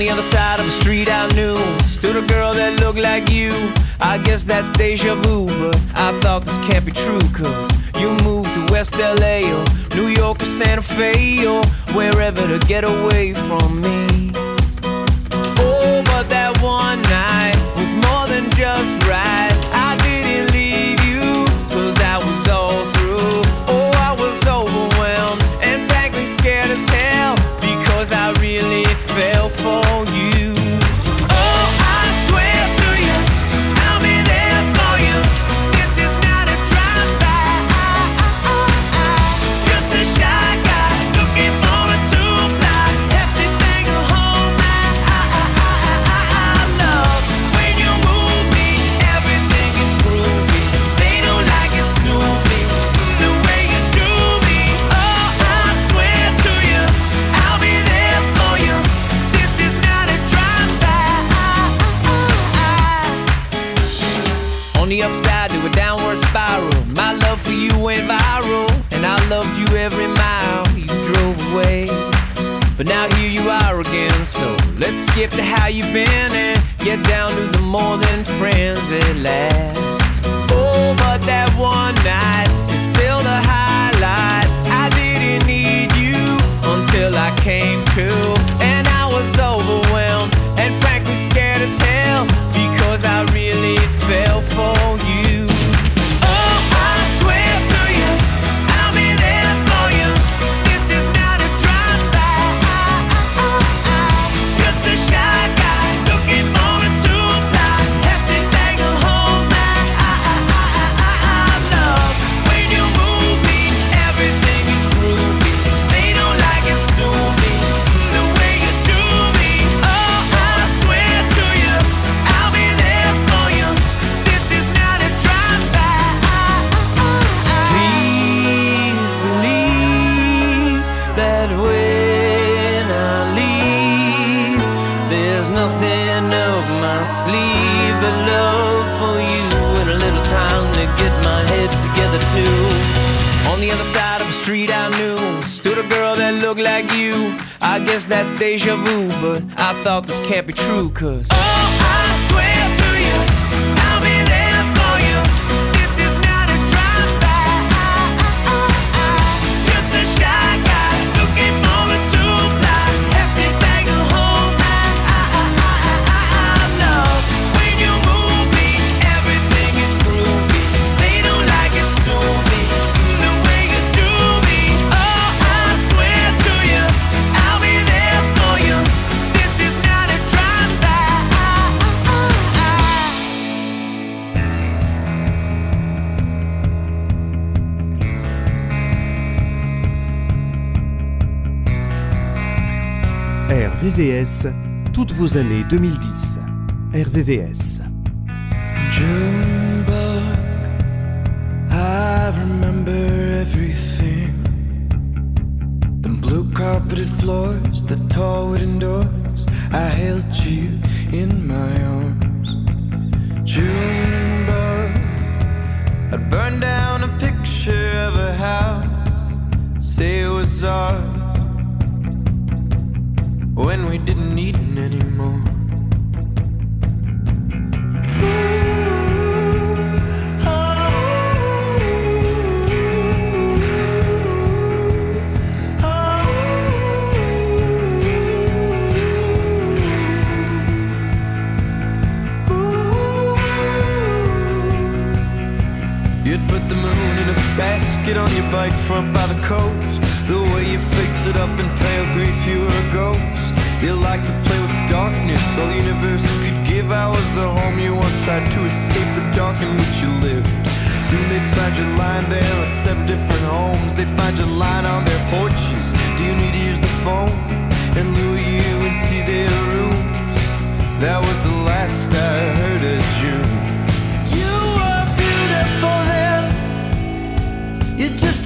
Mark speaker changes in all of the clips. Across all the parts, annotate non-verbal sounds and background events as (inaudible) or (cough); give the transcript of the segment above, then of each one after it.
Speaker 1: the other side of the street I knew stood a girl that looked like you. I guess that's deja vu, but I thought this can't be true, cause you moved to West LA or New York or Santa Fe or wherever to get away from me. Oh, but that one night was more than just let's skip to how you've been and get down to the more than friends at last. Oh, but that one night is still the highlight. I didn't need you until I came to, and I was overwhelmed deja vu, but I thought this can't be true, cause Oh, I
Speaker 2: RVVS, toutes vos années 2010. RVVS.
Speaker 1: Junebug, I remember everything. The blue carpeted floors, the tall wooden doors. I held you in my arms. Junebug, I'd burn down a picture of a house, say it was ours. When we didn't need it anymore. You'd put the moon in a basket on your bike front by the coast. The way you faced it up in pale grief, you were a ghost. You like to play with darkness, all the universe could give. I was the home you once tried to escape the dark in which you lived. Soon they'd find you lying there at seven different homes. They'd find you lying on their porches. Do you need to use the phone? And lure you into their rooms. That was the last I heard of June. You were beautiful then. You're just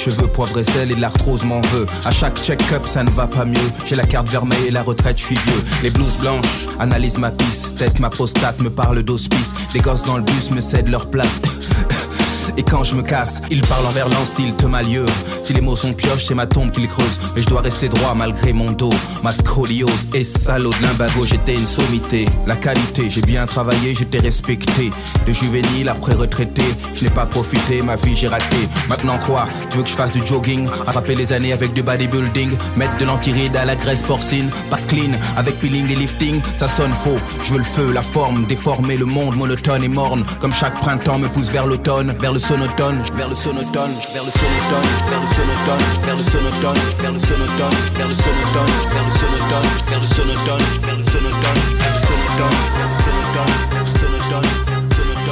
Speaker 3: cheveux poivre et sel et l'arthrose m'en veut. À chaque check-up, ça ne va pas mieux. J'ai la carte vermeille et la retraite, je suis vieux. Les blouses blanches analyse ma piste, teste ma prostate, me parle d'hospice. Les gosses dans le bus me cèdent leur place. Et quand je me casse, ils parlent envers l'an style te malieux. Si les mots sont pioches, c'est ma tombe qu'ils creusent. Mais je dois rester droit malgré mon dos. Ma scoliose et salaud de l'imbago, j'étais une sommité. La qualité, j'ai bien travaillé, j'étais respecté. De juvénile après retraité, je n'ai pas profité, ma vie j'ai raté. Maintenant quoi? Tu veux que je fasse du jogging? Attraper les années avec du bodybuilding Mettre de l'antiride à la graisse porcine Passe clean avec peeling et lifting Ça sonne faux, je veux le feu, la forme Déformer le monde monotone et morne Comme chaque printemps me pousse vers l'automne Vers le sonotone, vers le sonotone Vers le sonotone, vers le sonotone Vers le sonotone, vers le sonotone Vers le sonotone, vers le sonotone Vers le sonotone, vers le sonotone Vers le sonotone, vers le sonotone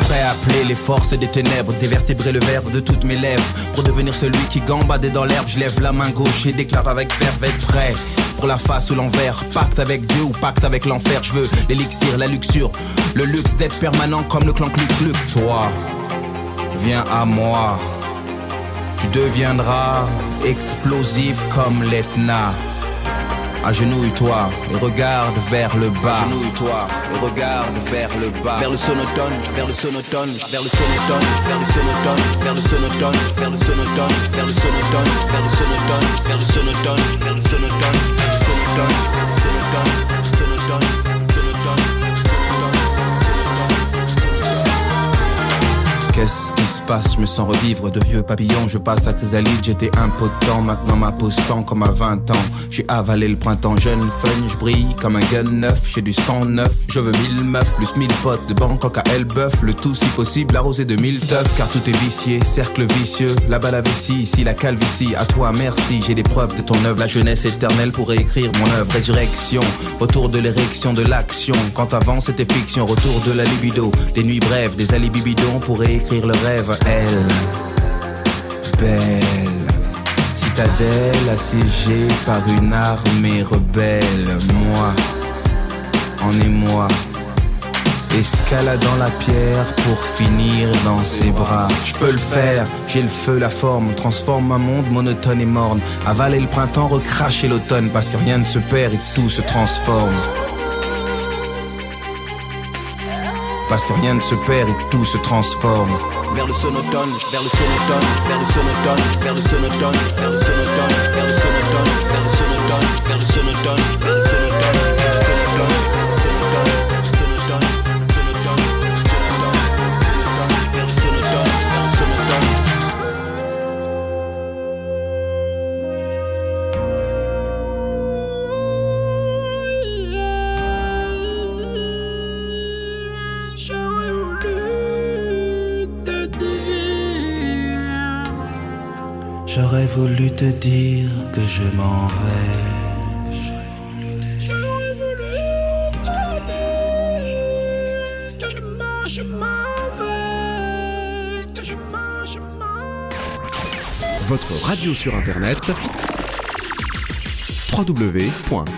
Speaker 3: prêt à appeler les forces des ténèbres, dévertébrer le verbe de toutes mes lèvres. Pour devenir celui qui gambade dans l'herbe, je lève la main gauche et déclare avec verve être prêt. Pour la face ou l'envers, pacte avec Dieu ou pacte avec l'enfer. Je veux l'élixir, la luxure, le luxe d'être permanent comme le clan Cluc Sois, viens à moi. Tu deviendras explosif comme l'Etna. Agenouille-toi et regarde vers le bas. Agenouille-toi et regarde vers le bas. Vers le sonotone, vers le sonotone, vers le sonotone, vers le sonotone, vers le sonotone, vers le sonotone, vers le sonotone, vers le sonotone, vers le sonotone, vers le sonotone, done. Qu'est-ce qui se passe? Je me sens revivre de vieux papillons. Je passe à chrysalide, j'étais impotent. Maintenant ma postant comme à 20 ans. J'ai avalé le printemps jeune, fun, je brille comme un gun neuf. J'ai du sang neuf, je veux mille meufs, plus mille potes de Bangkok à Elbeuf. Le tout si possible arrosé de mille teufs. Car tout est vicié, cercle vicieux. Là-bas la vessie, ici la calvitie. À toi merci, j'ai des preuves de ton œuvre. La jeunesse éternelle pour écrire mon œuvre. Résurrection, retour de l'érection de l'action. Quand avant c'était fiction, retour de la libido. Des nuits brèves, des alibis bidons pour le rêve, elle, belle. Citadelle assiégée par une armée rebelle, moi, en émoi. Escaladant la pierre pour finir dans ses bras. Je peux le faire, j'ai le feu, la forme, transforme un monde monotone et morne. Avaler le printemps, recracher l'automne, parce que rien ne se perd et tout se transforme. Parce que rien ne se perd et tout se transforme. Vers le sonotone, vers le sonotone, vers le sonotone, vers le sonotone, vers le sonotone, vers le sonotone, vers le sonotone, vers le sonotone, vers le sonotone. J'aurais voulu te dire que je m'en vais.
Speaker 2: Votre radio sur internet www.rdvs.fr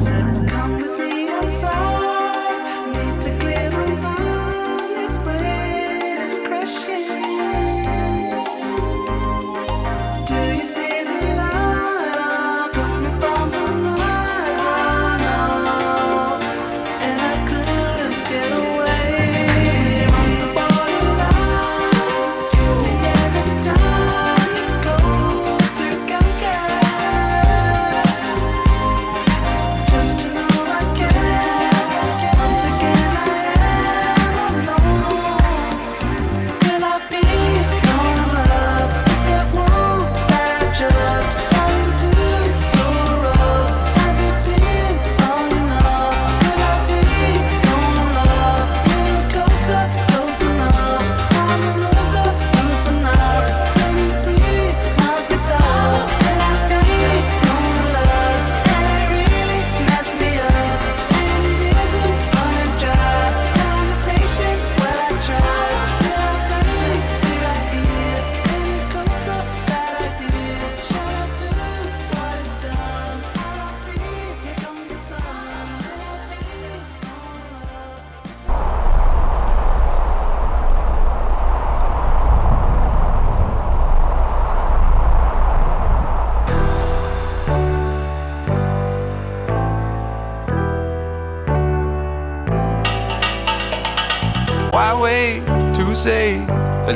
Speaker 4: doesn't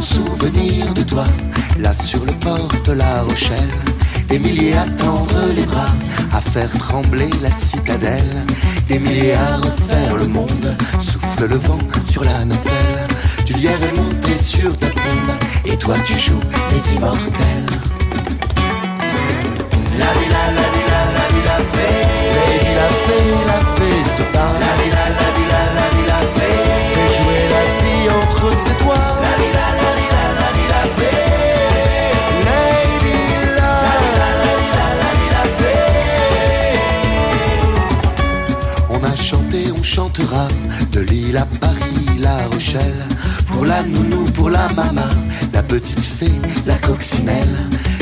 Speaker 5: Souvenir de toi, là sur le port de la Rochelle, des milliers à tendre les bras, à faire trembler la citadelle, des milliers à refaire le monde, souffle le vent sur la nacelle, du lierre est monté sur ta tombe, et toi tu joues les immortels. Pour la nounou, pour la maman, la petite fée, la coccinelle.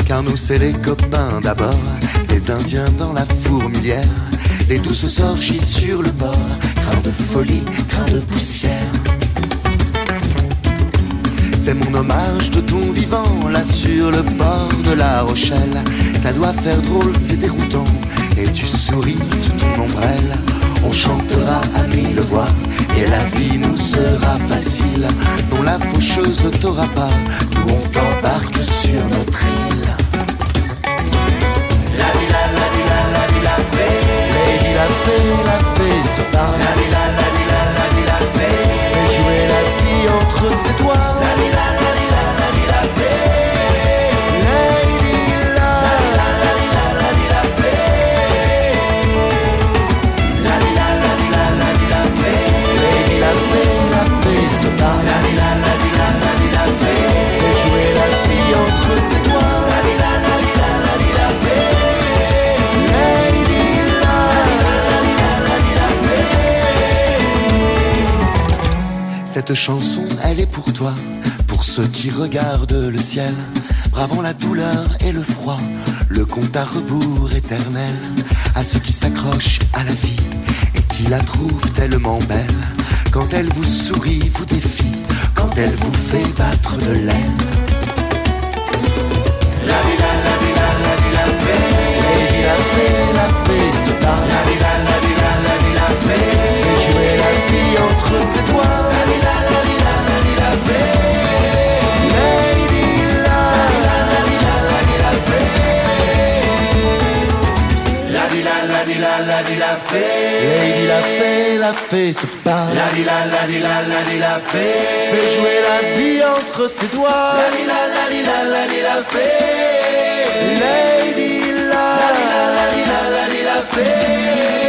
Speaker 5: Car nous c'est les copains d'abord, les Indiens dans la fourmilière, les douces orgies sur le bord, craint de folie, craint de poussière. C'est mon hommage de ton vivant, là sur le bord de la Rochelle. Ça doit faire drôle, c'est déroutant, et tu souris sous ton ombrelle. On chantera à mille voix, et la vie nous sera facile. Non, la faucheuse t'aura pas, nous on t'embarque sur notre île. Cette chanson, elle est pour toi, pour ceux qui regardent le ciel, bravant la douleur et le froid, le compte à rebours éternel, à ceux qui s'accrochent à la vie et qui la trouvent tellement belle. Quand elle vous sourit, vous défie, quand elle vous fait battre de l'aile. La vie, la, la vie, la, la vie, la fée. La fée, la fée se parle. La vie, la, la vie, la, la vie, la fée. Fait jouer la vie entre ses doigts. Lady la fée, la fée se parle. La vie, la, la vie, la, la vie, la fée. Fait jouer la vie entre ses doigts. La vie, la, la la, la vie, la fée. Lady la, la la, la la, la la fée.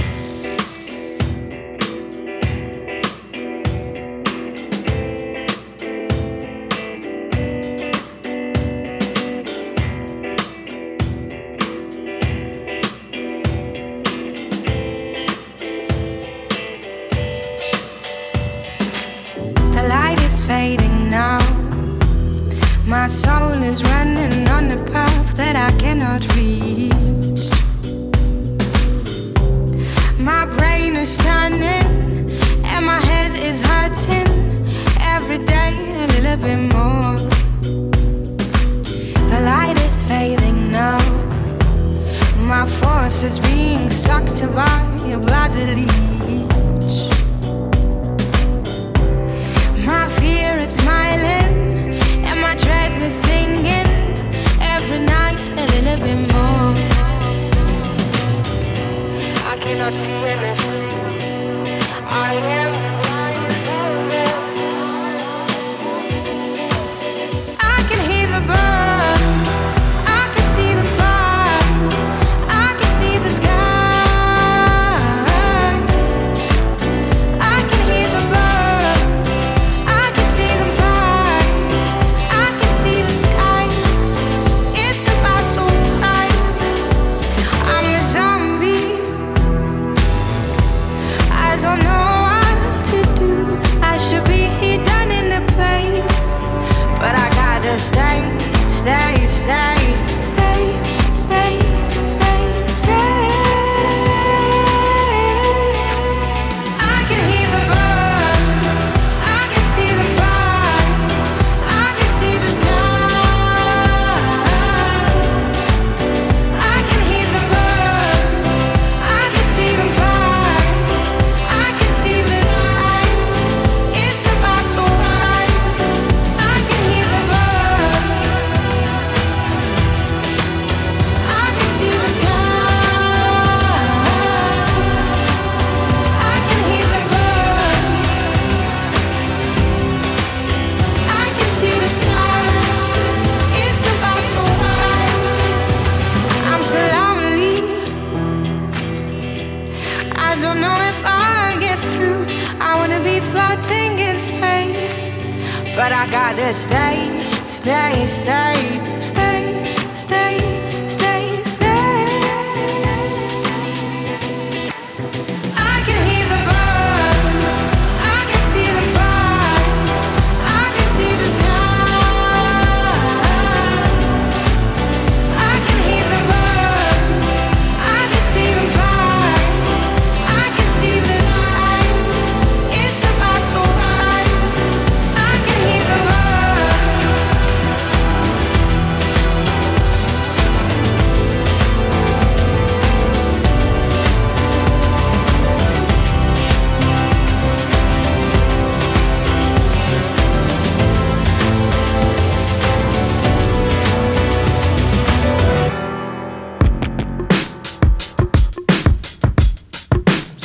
Speaker 6: Stay, stay, stay,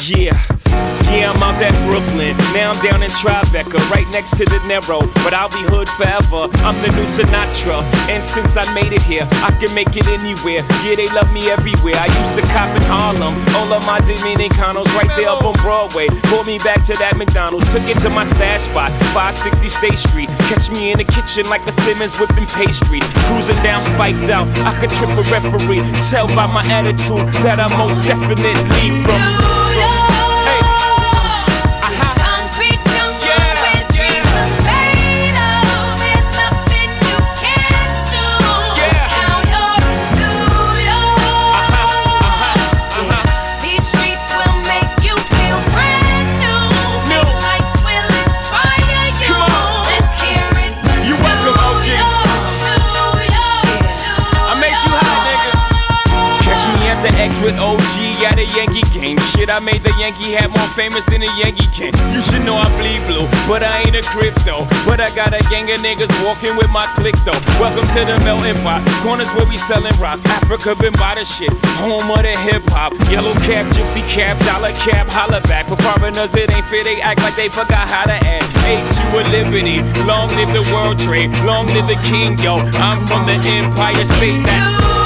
Speaker 7: Yeah, yeah, I'm out at Brooklyn. Now I'm down in Tribeca, right next to De Niro. But I'll be hood forever. I'm the new Sinatra. And since I made it here, I can make it anywhere. Yeah, they love me everywhere. I used to cop in Harlem. All of my Dominicanos right there up on Broadway. Pulled me back to that McDonald's. Took it to my stash spot, 560 State Street. Catch me in the kitchen like a Simmons whipping pastry. Cruising down, spiked out. I could trip a referee. Tell by my attitude that I most definitely from. At a Yankee game. Shit, I made the Yankee hat more famous than a Yankee can. You should know I bleed blue, but I ain't a crypto. But I got a gang of niggas walking with my click though. Welcome to the melting pot. Corners where we selling rock. Afrika Bambaataa shit. Home of the hip hop. Yellow cap, gypsy cap, dollar cap, holla back. For foreigners, it ain't fair. They act like they forgot how to act. Hate you a liberty. Long live the world trade. Long live the king, yo. I'm from the Empire State. That's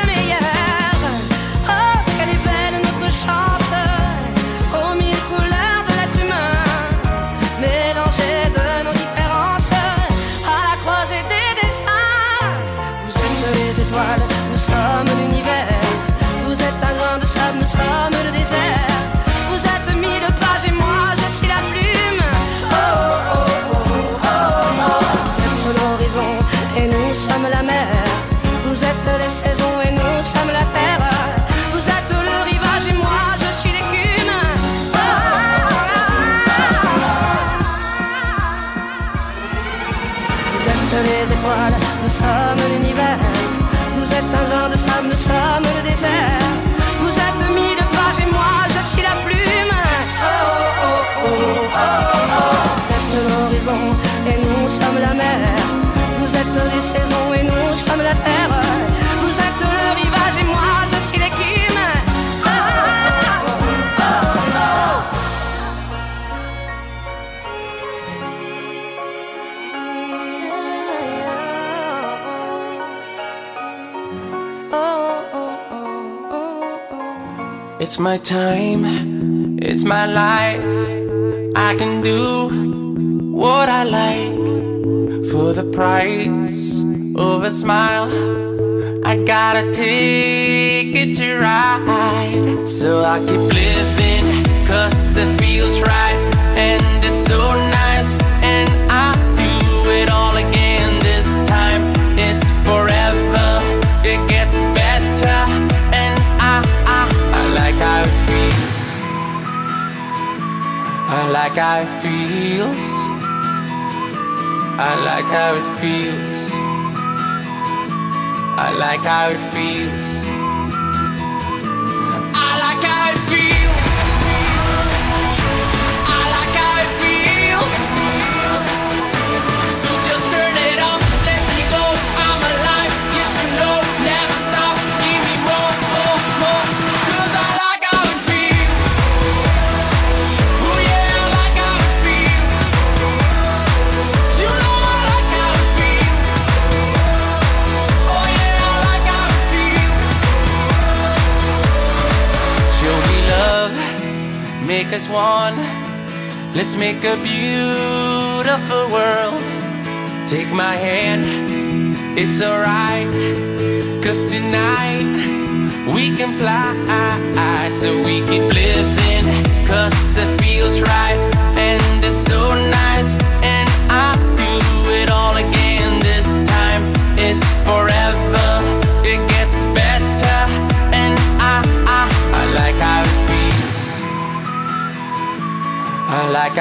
Speaker 8: toutes les saisons et nous sommes la terre. Vous êtes le rivage et moi je suis l'écume. Vous êtes les étoiles, nous sommes l'univers. Vous êtes un grain de sable, nous sommes le désert. sommes la terre. Vous êtes le rivage et moi je suis l'écume. Oh, oh, oh,
Speaker 1: it's my time, it's my life. I can do what I like for the price over smile. I gotta take it to ride. So I keep living, cause it feels right. And it's so nice. And I do it all again this time. It's forever, it gets better. And I, I, I like how it feels. I like how it feels. I like how it feels. I like how it feels. back as one. Let's make a beautiful world. Take my hand, it's alright. Cause tonight we can fly, so we keep living. Cause it feels right, and it's so nice.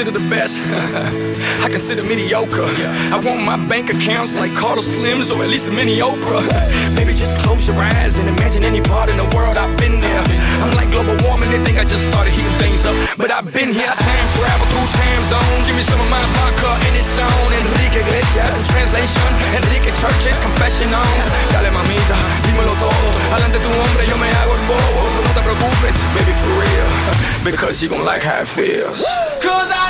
Speaker 9: Consider the best? (laughs) I consider mediocre. I want my bank accounts like Carlos Slims or at least a mini Oprah. Maybe just close your eyes and imagine any part in the world I've been there. I'm like global warming, they think I just started heating things up. But I've been here, I time travel through time zones. Give me some of my vodka and it's on. Enrique Iglesias in translation. Enrique Church's confession on. Dale mamita, dímelo todo. Adelante tu hombre, yo me hago el bobo. So no te preocupes, baby, for real. Because you gon' like how it feels.
Speaker 1: Cause I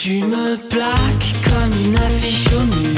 Speaker 10: Tu me plaques comme une affiche au mur.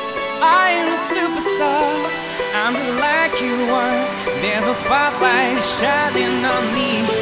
Speaker 11: I am a superstar. I'm just like you are. There's a spotlight shining on me.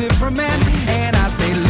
Speaker 12: different
Speaker 13: man. And I say,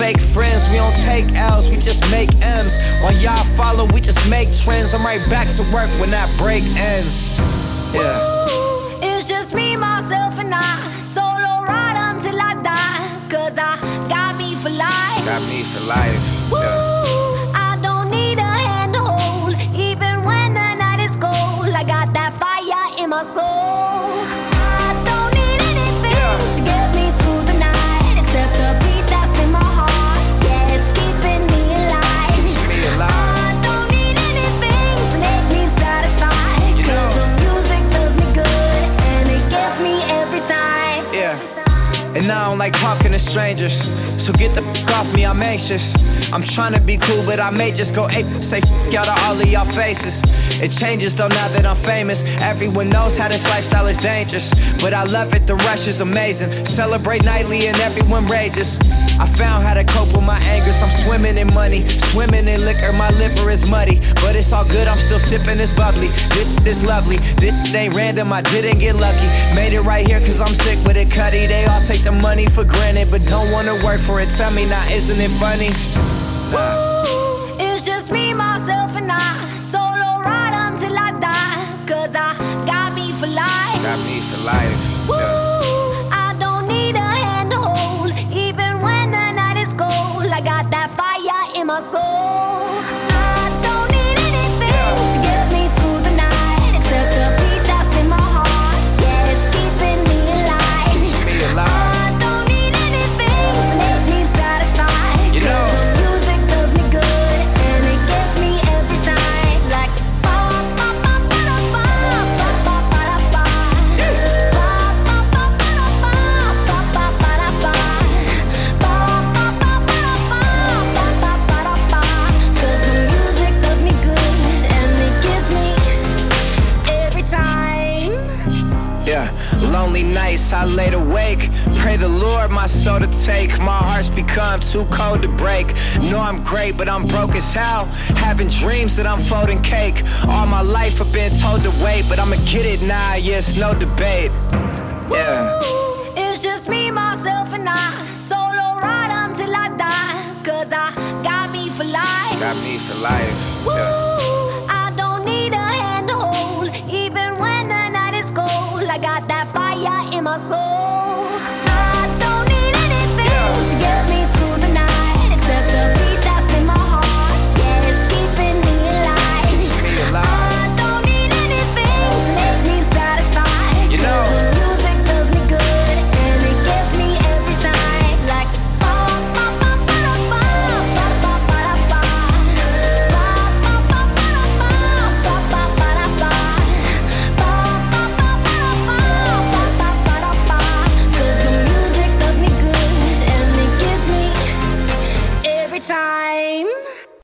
Speaker 14: Fake friends, we don't take L's, we just make M's. While y'all follow, we just make trends. I'm right back to work when that break ends. Yeah.
Speaker 15: It's just me, myself, and I. Solo ride until I die. Cause I got me for life.
Speaker 14: Got me for life.
Speaker 15: Woo, I don't need a hand to hold. Even when the night is cold, I got that fire in my soul.
Speaker 14: Strangers. So get the f off me, I'm anxious. I'm trying to be cool, but I may just go ape. Say f out of all of y'all faces. It changes though now that I'm famous. Everyone knows how this lifestyle is dangerous. But I love it, the rush is amazing. Celebrate nightly and everyone rages. I found how to cope with my angers. I'm swimming in money, swimming in liquor. My liver is muddy, but it's all good. I'm still sipping this bubbly. This is lovely. This ain't random. I didn't get lucky. Made it right here cause I'm sick with it, cutty. They all take the money for granted, but don't wanna work for it. Tell me now, isn't it funny? Nah.
Speaker 15: It's It's just me, myself, and I. Solo ride until I die. Cause I got me for life.
Speaker 14: Got me for life.
Speaker 15: Woo! Soul. I
Speaker 14: laid awake. Pray the Lord my soul to take. My heart's become too cold to break. Know I'm great, but I'm broke as hell. Having dreams that I'm folding cake. All my life I've been told to wait, but I'ma get it now. Yes, no debate. Yeah.
Speaker 15: It's just me, myself, and I. Solo ride until I die. Cause I got me for life.
Speaker 14: Got me for life.
Speaker 15: Woo! I don't need a hand to hold. Even when the night is cold, I got that passou.